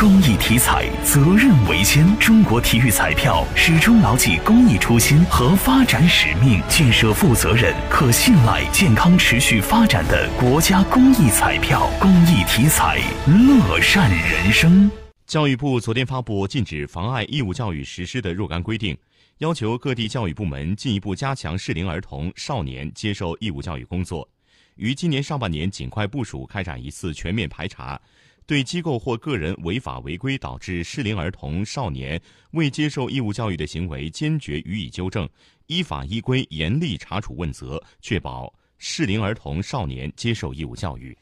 公益体彩，责任为先。中国体育彩票始终牢记公益初心和发展使命，建设负责任、可信赖、健康持续发展的国家公益彩票。公益体彩，乐善人生。教育部昨天发布禁止妨碍义务教育实施的若干规定，要求各地教育部门进一步加强适龄儿童、少年接受义务教育工作，于今年上半年尽快部署开展一次全面排查。对机构或个人违法违规导致适龄儿童、少年未接受义务教育的行为，坚决予以纠正，依法依规严厉查处问责，确保适龄儿童、少年接受义务教育。